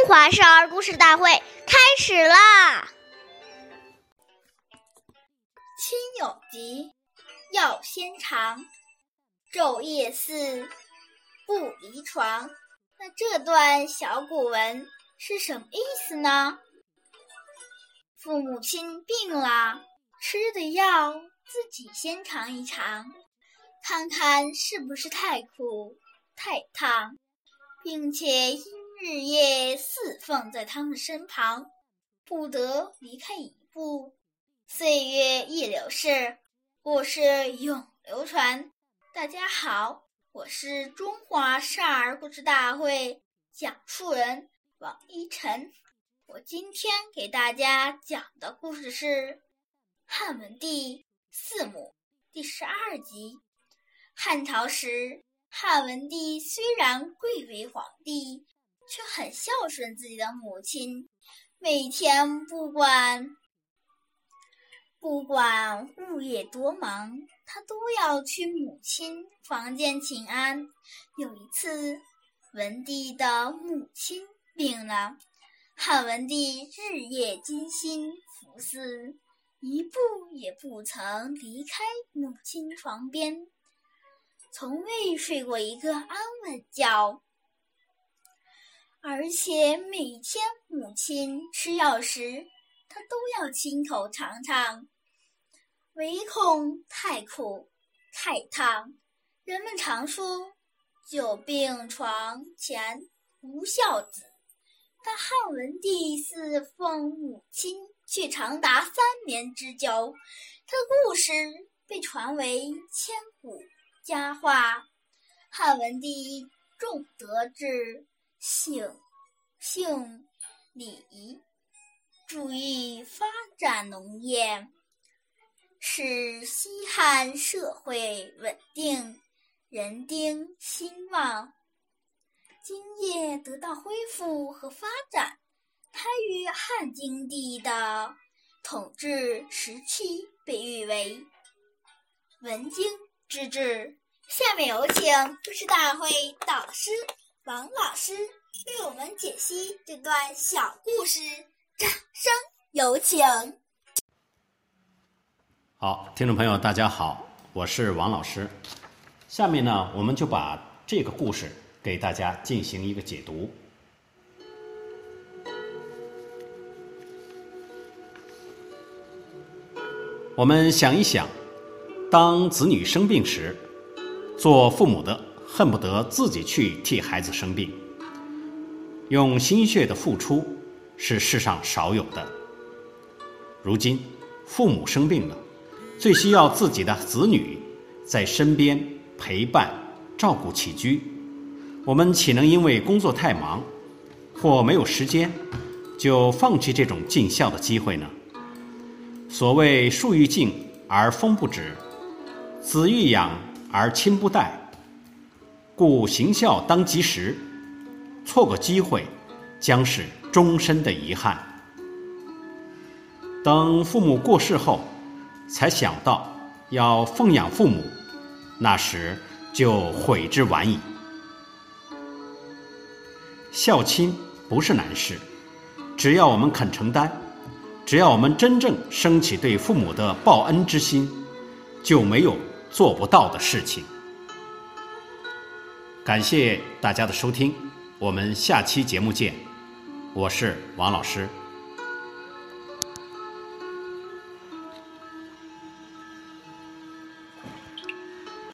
中华少儿故事大会开始啦！亲有疾，药先尝，昼夜思，不离床。那这段小古文是什么意思呢？父母亲病了，吃的药自己先尝一尝，看看是不是太苦、太烫，并且因日夜侍奉在他们身旁，不得离开一步。岁月易流逝，故事永流传。大家好，我是中华少儿故事大会讲述人王一晨。我今天给大家讲的故事是《汉文帝四母》第十二集。汉朝时，汉文帝虽然贵为皇帝。却很孝顺自己的母亲，每天不管不管物业多忙，他都要去母亲房间请安。有一次，文帝的母亲病了，汉文帝日夜精心服侍，一步也不曾离开母亲床边，从未睡过一个安稳觉。而且每天母亲吃药时，他都要亲口尝尝，唯恐太苦、太烫。人们常说“久病床前无孝子”，但汉文帝侍奉母亲却长达三年之久，他的故事被传为千古佳话。汉文帝重德治。性性礼，注意发展农业，使西汉社会稳定，人丁兴旺，经业得到恢复和发展。他与汉景帝的统治时期被誉为文经之治。下面有请故事大会导师。王老师为我们解析这段小故事，掌声有请。好，听众朋友，大家好，我是王老师。下面呢，我们就把这个故事给大家进行一个解读。我们想一想，当子女生病时，做父母的。恨不得自己去替孩子生病，用心血的付出是世上少有的。如今父母生病了，最需要自己的子女在身边陪伴、照顾起居。我们岂能因为工作太忙或没有时间，就放弃这种尽孝的机会呢？所谓树欲静而风不止，子欲养而亲不待。故行孝当及时，错过机会，将是终身的遗憾。等父母过世后，才想到要奉养父母，那时就悔之晚矣。孝亲不是难事，只要我们肯承担，只要我们真正升起对父母的报恩之心，就没有做不到的事情。感谢大家的收听，我们下期节目见。我是王老师。